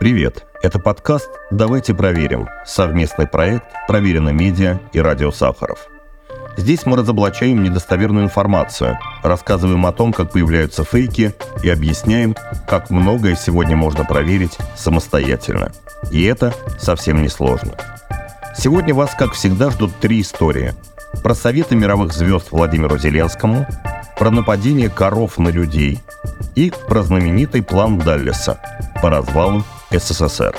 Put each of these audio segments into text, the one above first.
Привет! Это подкаст «Давайте проверим» – совместный проект «Проверено медиа» и «Радио Сахаров». Здесь мы разоблачаем недостоверную информацию, рассказываем о том, как появляются фейки и объясняем, как многое сегодня можно проверить самостоятельно. И это совсем не сложно. Сегодня вас, как всегда, ждут три истории. Про советы мировых звезд Владимиру Зеленскому, про нападение коров на людей и про знаменитый план Даллеса по развалу СССР.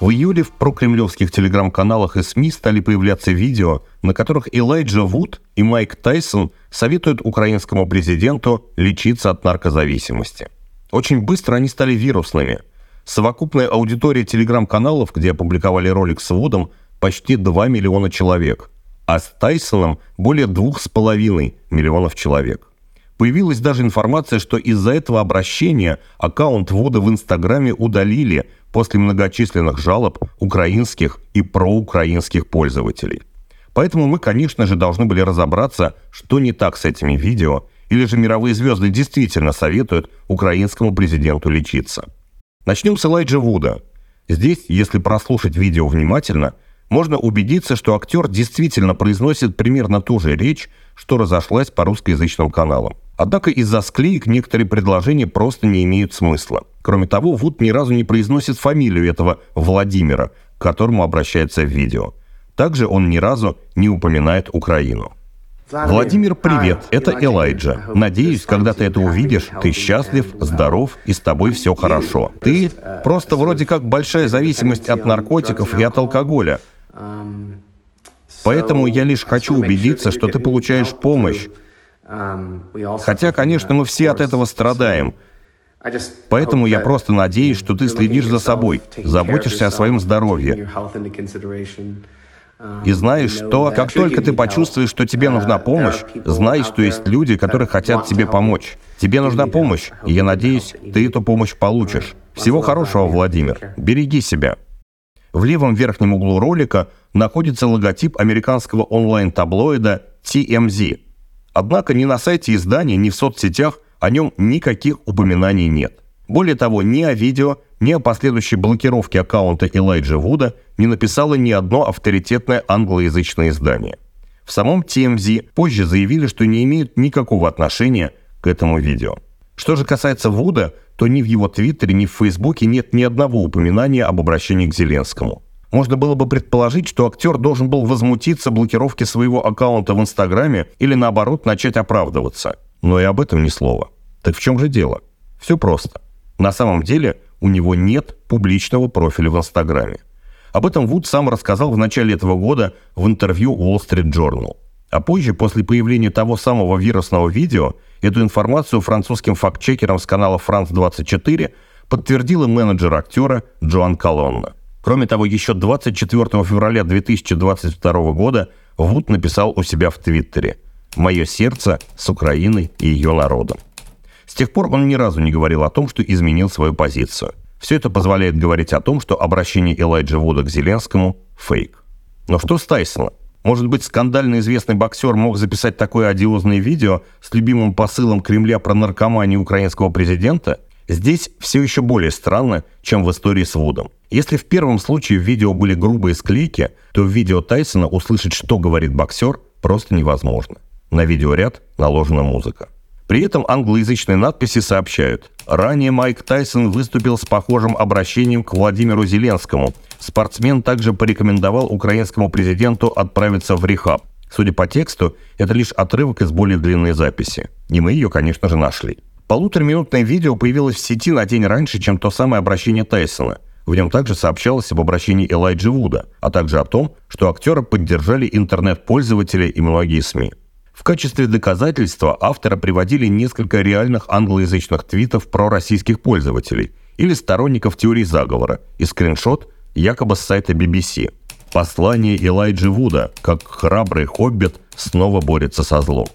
В июле в прокремлевских телеграм-каналах и СМИ стали появляться видео, на которых Элайджа Вуд и Майк Тайсон советуют украинскому президенту лечиться от наркозависимости. Очень быстро они стали вирусными. Совокупная аудитория телеграм-каналов, где опубликовали ролик с Вудом, почти 2 миллиона человек, а с Тайсоном более 2,5 миллионов человек. Появилась даже информация, что из-за этого обращения аккаунт Вуда в Инстаграме удалили после многочисленных жалоб украинских и проукраинских пользователей. Поэтому мы, конечно же, должны были разобраться, что не так с этими видео, или же мировые звезды действительно советуют украинскому президенту лечиться. Начнем с Элайджа Вуда. Здесь, если прослушать видео внимательно, можно убедиться, что актер действительно произносит примерно ту же речь, что разошлась по русскоязычным каналам. Однако из-за склеек некоторые предложения просто не имеют смысла. Кроме того, Вуд ни разу не произносит фамилию этого Владимира, к которому обращается в видео. Также он ни разу не упоминает Украину. Владимир, привет, это Элайджа. Надеюсь, когда ты это увидишь, ты счастлив, здоров и с тобой все хорошо. Ты просто вроде как большая зависимость от наркотиков и от алкоголя. Поэтому я лишь хочу убедиться, что ты получаешь помощь, Хотя, конечно, мы все от этого страдаем. Поэтому я просто надеюсь, что ты следишь за собой, заботишься о своем здоровье. И знаешь, что как только ты почувствуешь, что тебе нужна помощь, знай, что есть люди, которые хотят тебе помочь. Тебе нужна помощь, и я надеюсь, ты эту помощь получишь. Всего хорошего, Владимир. Береги себя. В левом верхнем углу ролика находится логотип американского онлайн-таблоида TMZ – Однако ни на сайте издания, ни в соцсетях о нем никаких упоминаний нет. Более того, ни о видео, ни о последующей блокировке аккаунта Элайджа Вуда не написало ни одно авторитетное англоязычное издание. В самом TMZ позже заявили, что не имеют никакого отношения к этому видео. Что же касается Вуда, то ни в его твиттере, ни в фейсбуке нет ни одного упоминания об обращении к Зеленскому. Можно было бы предположить, что актер должен был возмутиться блокировке своего аккаунта в Инстаграме или наоборот начать оправдываться. Но и об этом ни слова. Так в чем же дело? Все просто. На самом деле у него нет публичного профиля в Инстаграме. Об этом Вуд сам рассказал в начале этого года в интервью Wall Street Journal. А позже, после появления того самого вирусного видео, эту информацию французским фактчекерам с канала France24 подтвердила менеджер актера Джоан Колонна. Кроме того, еще 24 февраля 2022 года Вуд написал у себя в Твиттере «Мое сердце с Украиной и ее народом». С тех пор он ни разу не говорил о том, что изменил свою позицию. Все это позволяет говорить о том, что обращение Элайджа Вуда к Зеленскому – фейк. Но что с Тайсоном? Может быть, скандально известный боксер мог записать такое одиозное видео с любимым посылом Кремля про наркоманию украинского президента? Здесь все еще более странно, чем в истории с Вудом. Если в первом случае в видео были грубые склейки, то в видео Тайсона услышать, что говорит боксер, просто невозможно. На видеоряд наложена музыка. При этом англоязычные надписи сообщают, ранее Майк Тайсон выступил с похожим обращением к Владимиру Зеленскому. Спортсмен также порекомендовал украинскому президенту отправиться в рехаб. Судя по тексту, это лишь отрывок из более длинной записи. И мы ее, конечно же, нашли. Полутораминутное видео появилось в сети на день раньше, чем то самое обращение Тайсона. В нем также сообщалось об обращении Элайджи Вуда, а также о том, что актера поддержали интернет-пользователи и многие СМИ. В качестве доказательства автора приводили несколько реальных англоязычных твитов про российских пользователей или сторонников теории заговора и скриншот якобы с сайта BBC. Послание Элайджи Вуда, как храбрый хоббит, снова борется со злом.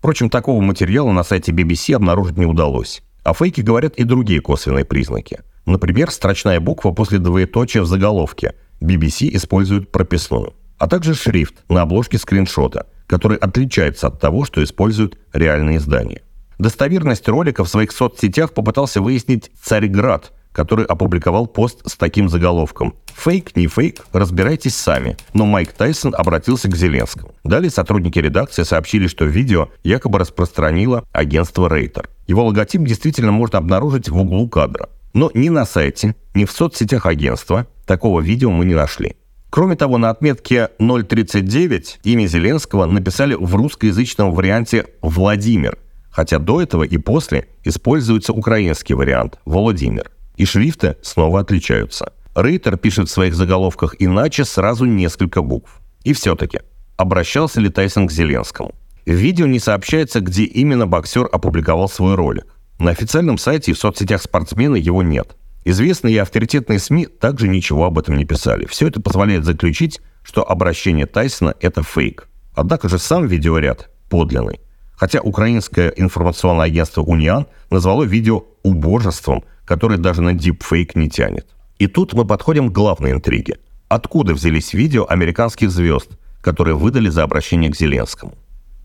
Впрочем, такого материала на сайте BBC обнаружить не удалось. А фейки говорят и другие косвенные признаки. Например, строчная буква после двоеточия в заголовке. BBC использует прописную. А также шрифт на обложке скриншота, который отличается от того, что используют реальные издания. Достоверность ролика в своих соцсетях попытался выяснить Царьград, который опубликовал пост с таким заголовком «Фейк, не фейк, разбирайтесь сами». Но Майк Тайсон обратился к Зеленскому. Далее сотрудники редакции сообщили, что видео якобы распространило агентство Рейтер. Его логотип действительно можно обнаружить в углу кадра. Но ни на сайте, ни в соцсетях агентства такого видео мы не нашли. Кроме того, на отметке 039 имя Зеленского написали в русскоязычном варианте «Владимир», хотя до этого и после используется украинский вариант «Володимир». И шрифты снова отличаются. Рейтер пишет в своих заголовках иначе сразу несколько букв. И все-таки, обращался ли Тайсон к Зеленскому? В видео не сообщается, где именно боксер опубликовал свой ролик. На официальном сайте и в соцсетях спортсмена его нет. Известные и авторитетные СМИ также ничего об этом не писали. Все это позволяет заключить, что обращение Тайсона – это фейк. Однако же сам видеоряд подлинный. Хотя украинское информационное агентство «Униан» назвало видео убожеством, которое даже на дипфейк не тянет. И тут мы подходим к главной интриге. Откуда взялись видео американских звезд, которые выдали за обращение к Зеленскому?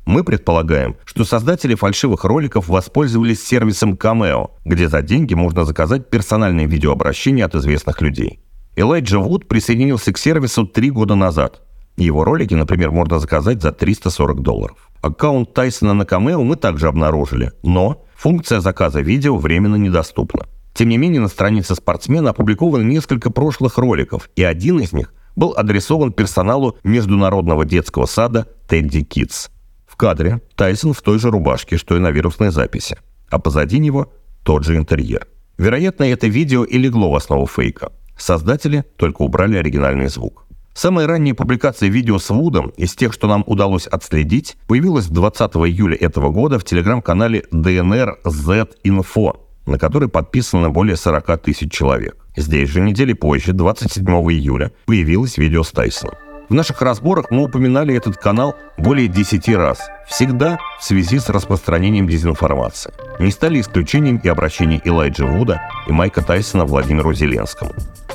Мы предполагаем, что создатели фальшивых роликов воспользовались сервисом Cameo, где за деньги можно заказать персональные видеообращения от известных людей. Элайджа Вуд присоединился к сервису три года назад. Его ролики, например, можно заказать за 340 долларов. Аккаунт Тайсона на Cameo мы также обнаружили, но функция заказа видео временно недоступна. Тем не менее, на странице спортсмена опубликовано несколько прошлых роликов, и один из них был адресован персоналу Международного детского сада Тедди Китс. В кадре Тайсон в той же рубашке, что и на вирусной записи, а позади него тот же интерьер. Вероятно, это видео и легло в основу фейка. Создатели только убрали оригинальный звук. Самая ранняя публикация видео с Вудом из тех, что нам удалось отследить, появилась 20 июля этого года в телеграм-канале DNR Z Info, на который подписано более 40 тысяч человек. Здесь же недели позже, 27 июля, появилось видео с Тайсоном. В наших разборах мы упоминали этот канал более 10 раз, всегда в связи с распространением дезинформации. Не стали исключением и обращения Элайджа Вуда и Майка Тайсона Владимиру Зеленскому.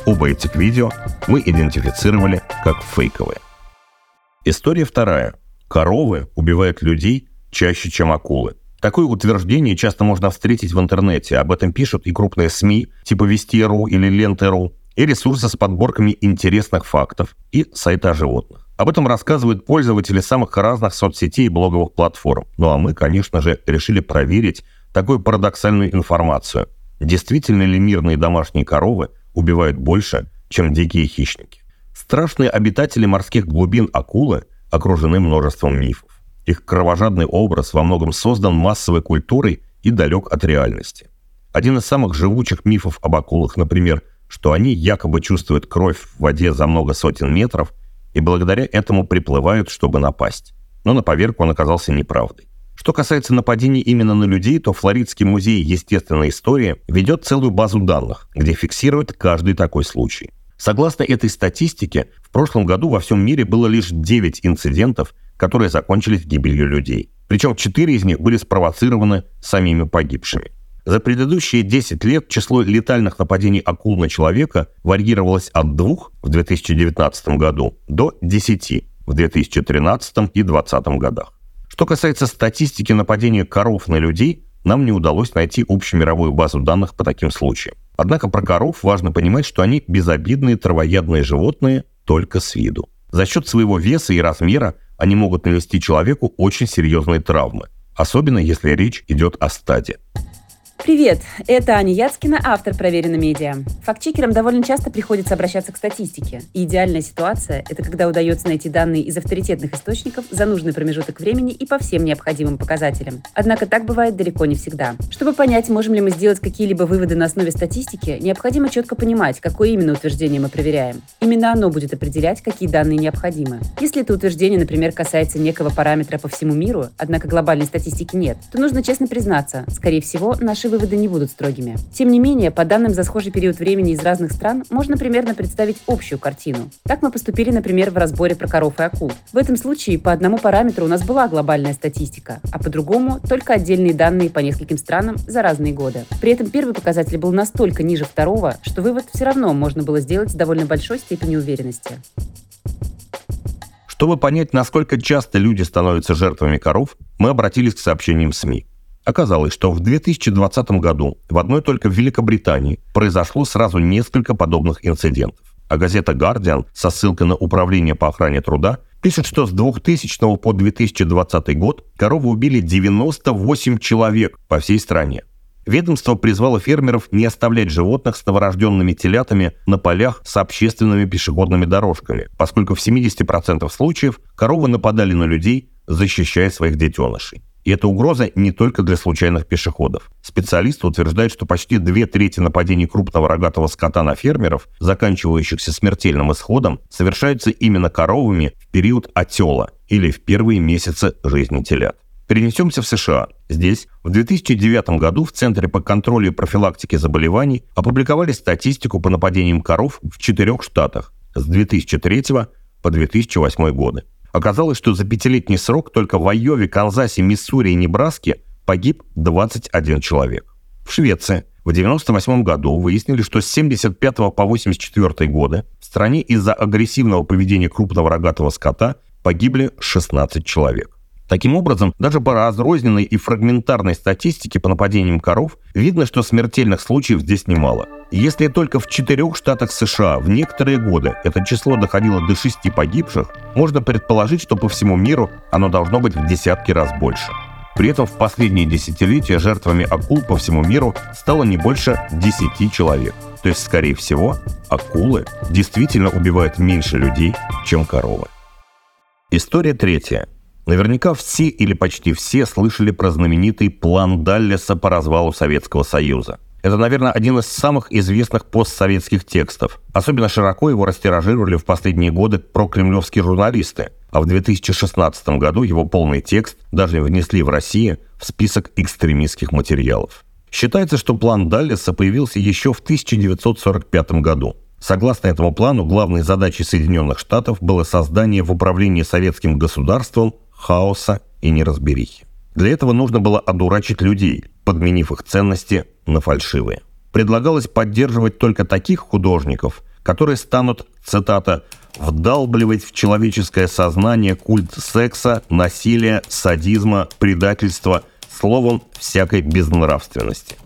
Оба этих видео мы идентифицировали как фейковые. История вторая. Коровы убивают людей чаще, чем акулы. Такое утверждение часто можно встретить в интернете. Об этом пишут и крупные СМИ, типа Вести.ру или Ленты.ру, и ресурсы с подборками интересных фактов, и сайта животных. Об этом рассказывают пользователи самых разных соцсетей и блоговых платформ. Ну а мы, конечно же, решили проверить такую парадоксальную информацию. Действительно ли мирные домашние коровы убивают больше, чем дикие хищники? Страшные обитатели морских глубин акулы окружены множеством мифов. Их кровожадный образ во многом создан массовой культурой и далек от реальности. Один из самых живучих мифов об акулах, например, что они якобы чувствуют кровь в воде за много сотен метров и благодаря этому приплывают, чтобы напасть. Но на поверку он оказался неправдой. Что касается нападений именно на людей, то Флоридский музей естественной истории ведет целую базу данных, где фиксирует каждый такой случай. Согласно этой статистике, в прошлом году во всем мире было лишь 9 инцидентов, которые закончились гибелью людей. Причем 4 из них были спровоцированы самими погибшими. За предыдущие 10 лет число летальных нападений акул на человека варьировалось от 2 в 2019 году до 10 в 2013 и 2020 годах. Что касается статистики нападения коров на людей, нам не удалось найти общемировую базу данных по таким случаям. Однако про коров важно понимать, что они безобидные травоядные животные только с виду. За счет своего веса и размера они могут нанести человеку очень серьезные травмы, особенно если речь идет о стаде. Привет, это Аня Яцкина, автор «Проверено медиа». Фактчекерам довольно часто приходится обращаться к статистике. И идеальная ситуация – это когда удается найти данные из авторитетных источников за нужный промежуток времени и по всем необходимым показателям. Однако так бывает далеко не всегда. Чтобы понять, можем ли мы сделать какие-либо выводы на основе статистики, необходимо четко понимать, какое именно утверждение мы проверяем. Именно оно будет определять, какие данные необходимы. Если это утверждение, например, касается некого параметра по всему миру, однако глобальной статистики нет, то нужно честно признаться, скорее всего, наши выводы не будут строгими. Тем не менее, по данным за схожий период времени из разных стран, можно примерно представить общую картину. Так мы поступили, например, в разборе про коров и акул. В этом случае по одному параметру у нас была глобальная статистика, а по другому только отдельные данные по нескольким странам за разные годы. При этом первый показатель был настолько ниже второго, что вывод все равно можно было сделать с довольно большой степенью уверенности. Чтобы понять, насколько часто люди становятся жертвами коров, мы обратились к сообщениям СМИ. Оказалось, что в 2020 году в одной только Великобритании произошло сразу несколько подобных инцидентов. А газета «Гардиан» со ссылкой на Управление по охране труда пишет, что с 2000 по 2020 год коровы убили 98 человек по всей стране. Ведомство призвало фермеров не оставлять животных с новорожденными телятами на полях с общественными пешеходными дорожками, поскольку в 70% случаев коровы нападали на людей, защищая своих детенышей. И эта угроза не только для случайных пешеходов. Специалисты утверждают, что почти две трети нападений крупного рогатого скота на фермеров, заканчивающихся смертельным исходом, совершаются именно коровами в период отела или в первые месяцы жизни телят. Перенесемся в США. Здесь в 2009 году в Центре по контролю и профилактике заболеваний опубликовали статистику по нападениям коров в четырех штатах с 2003 по 2008 годы. Оказалось, что за пятилетний срок только в Айове, Канзасе, Миссури и Небраске погиб 21 человек. В Швеции в 1998 году выяснили, что с 75 по 84 годы в стране из-за агрессивного поведения крупного рогатого скота погибли 16 человек. Таким образом, даже по разрозненной и фрагментарной статистике по нападениям коров видно, что смертельных случаев здесь немало. Если только в четырех штатах США в некоторые годы это число доходило до шести погибших, можно предположить, что по всему миру оно должно быть в десятки раз больше. При этом в последние десятилетия жертвами акул по всему миру стало не больше 10 человек. То есть, скорее всего, акулы действительно убивают меньше людей, чем коровы. История третья. Наверняка все или почти все слышали про знаменитый план Даллеса по развалу Советского Союза. Это, наверное, один из самых известных постсоветских текстов. Особенно широко его растиражировали в последние годы прокремлевские журналисты. А в 2016 году его полный текст даже внесли в Россию в список экстремистских материалов. Считается, что план Даллеса появился еще в 1945 году. Согласно этому плану, главной задачей Соединенных Штатов было создание в управлении советским государством хаоса и неразберихи. Для этого нужно было одурачить людей, подменив их ценности на фальшивые. Предлагалось поддерживать только таких художников, которые станут, цитата, «вдалбливать в человеческое сознание культ секса, насилия, садизма, предательства, словом, всякой безнравственности».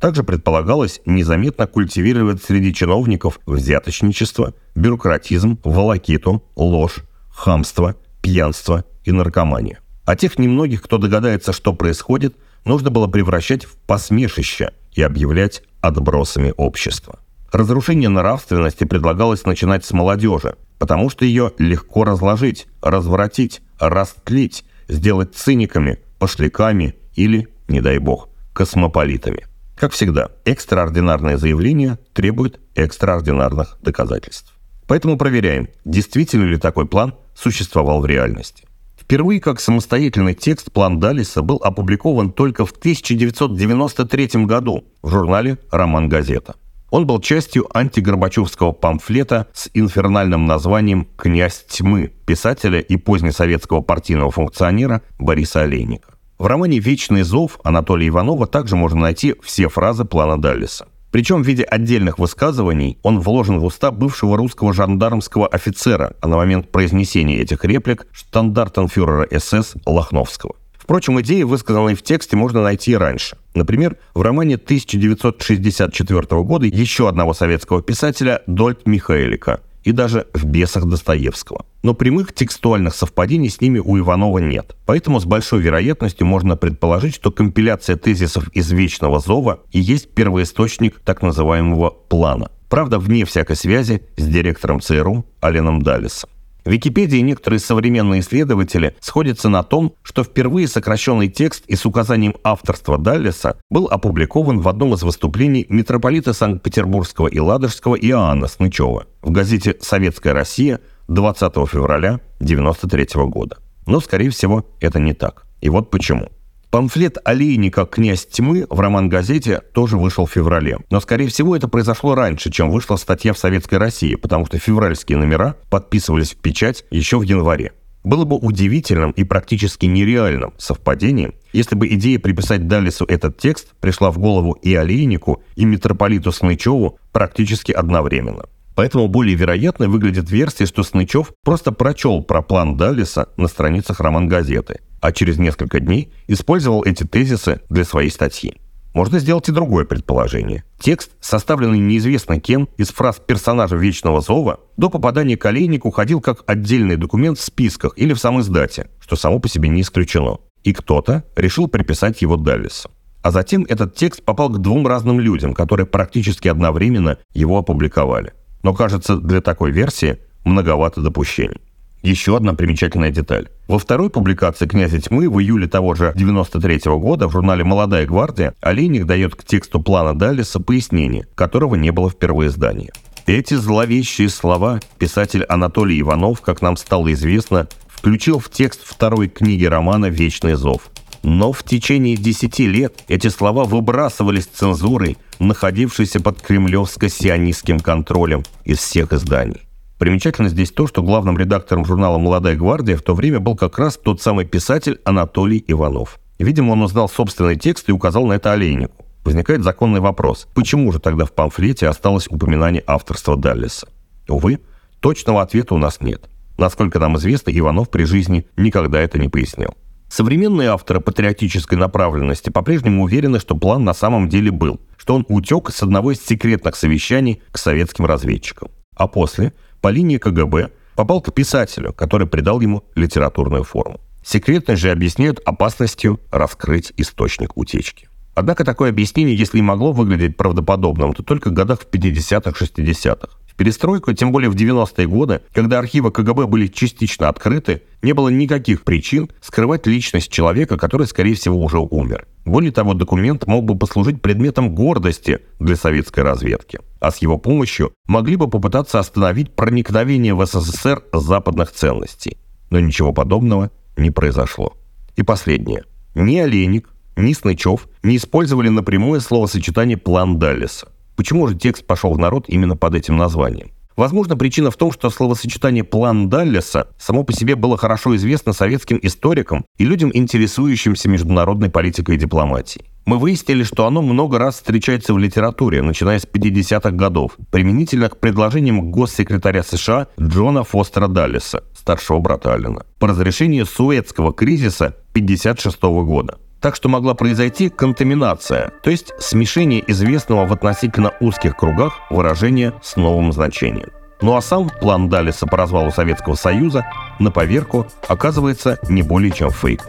Также предполагалось незаметно культивировать среди чиновников взяточничество, бюрократизм, волокиту, ложь, хамство, пьянство и наркомания. А тех немногих, кто догадается, что происходит, нужно было превращать в посмешище и объявлять отбросами общества. Разрушение нравственности предлагалось начинать с молодежи, потому что ее легко разложить, разворотить, растлить, сделать циниками, пошляками или, не дай бог, космополитами. Как всегда, экстраординарное заявление требует экстраординарных доказательств. Поэтому проверяем, действительно ли такой план существовал в реальности. Впервые как самостоятельный текст план Далиса был опубликован только в 1993 году в журнале «Роман Газета». Он был частью антигорбачевского памфлета с инфернальным названием «Князь тьмы» писателя и позднесоветского партийного функционера Бориса Олейника. В романе «Вечный зов» Анатолия Иванова также можно найти все фразы плана Даллиса. Причем в виде отдельных высказываний он вложен в уста бывшего русского жандармского офицера, а на момент произнесения этих реплик штандартенфюрера СС Лохновского. Впрочем, идеи, высказанные в тексте, можно найти и раньше. Например, в романе 1964 года еще одного советского писателя Дольт Михайлика – и даже в «Бесах» Достоевского. Но прямых текстуальных совпадений с ними у Иванова нет. Поэтому с большой вероятностью можно предположить, что компиляция тезисов из «Вечного зова» и есть первоисточник так называемого «плана». Правда, вне всякой связи с директором ЦРУ Аленом Даллисом. В Википедии некоторые современные исследователи сходятся на том, что впервые сокращенный текст и с указанием авторства Даллеса был опубликован в одном из выступлений митрополита Санкт-Петербургского и Ладожского Иоанна Снычева в газете «Советская Россия» 20 февраля 1993 года. Но, скорее всего, это не так. И вот почему. Памфлет «Олейника. Князь тьмы» в роман-газете тоже вышел в феврале. Но, скорее всего, это произошло раньше, чем вышла статья в «Советской России», потому что февральские номера подписывались в печать еще в январе. Было бы удивительным и практически нереальным совпадением, если бы идея приписать Далису этот текст пришла в голову и Олейнику, и митрополиту Снычеву практически одновременно. Поэтому более вероятной выглядит версия, что Снычев просто прочел про план Даллиса на страницах роман-газеты а через несколько дней использовал эти тезисы для своей статьи. Можно сделать и другое предположение. Текст, составленный неизвестно кем, из фраз персонажа Вечного Зова, до попадания к Олейнику уходил как отдельный документ в списках или в самой издате, что само по себе не исключено. И кто-то решил приписать его Даллису. А затем этот текст попал к двум разным людям, которые практически одновременно его опубликовали. Но кажется, для такой версии многовато допущений. Еще одна примечательная деталь. Во второй публикации «Князя тьмы» в июле того же 93 -го года в журнале «Молодая гвардия» Олейник дает к тексту плана Даллиса пояснение, которого не было в первоиздании. Эти зловещие слова писатель Анатолий Иванов, как нам стало известно, включил в текст второй книги романа «Вечный зов». Но в течение десяти лет эти слова выбрасывались цензурой, находившейся под кремлевско-сионистским контролем из всех изданий. Примечательно здесь то, что главным редактором журнала «Молодая гвардия» в то время был как раз тот самый писатель Анатолий Иванов. Видимо, он узнал собственный текст и указал на это Олейнику. Возникает законный вопрос, почему же тогда в памфлете осталось упоминание авторства Даллиса? Увы, точного ответа у нас нет. Насколько нам известно, Иванов при жизни никогда это не пояснил. Современные авторы патриотической направленности по-прежнему уверены, что план на самом деле был, что он утек с одного из секретных совещаний к советским разведчикам. А после по линии КГБ попал к писателю, который придал ему литературную форму. Секретность же объясняют опасностью раскрыть источник утечки. Однако такое объяснение, если и могло выглядеть правдоподобным, то только в годах в 50-х-60-х. В перестройку, тем более в 90-е годы, когда архивы КГБ были частично открыты, не было никаких причин скрывать личность человека, который, скорее всего, уже умер. Более того, документ мог бы послужить предметом гордости для советской разведки, а с его помощью могли бы попытаться остановить проникновение в СССР западных ценностей. Но ничего подобного не произошло. И последнее. Ни Олейник, ни Снычев не использовали напрямую словосочетание «план Даллеса». Почему же текст пошел в народ именно под этим названием? Возможно, причина в том, что словосочетание «план Даллеса» само по себе было хорошо известно советским историкам и людям, интересующимся международной политикой и дипломатией. Мы выяснили, что оно много раз встречается в литературе, начиная с 50-х годов, применительно к предложениям госсекретаря США Джона Фостера Даллеса, старшего брата Аллена, по разрешению Суэцкого кризиса 1956 года. Так что могла произойти контаминация, то есть смешение известного в относительно узких кругах выражения с новым значением. Ну а сам план Далиса по развалу Советского Союза на поверку оказывается не более чем фейк.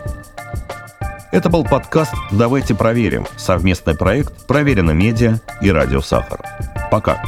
Это был подкаст «Давайте проверим» совместный проект «Проверено медиа» и «Радио Сахар». Пока.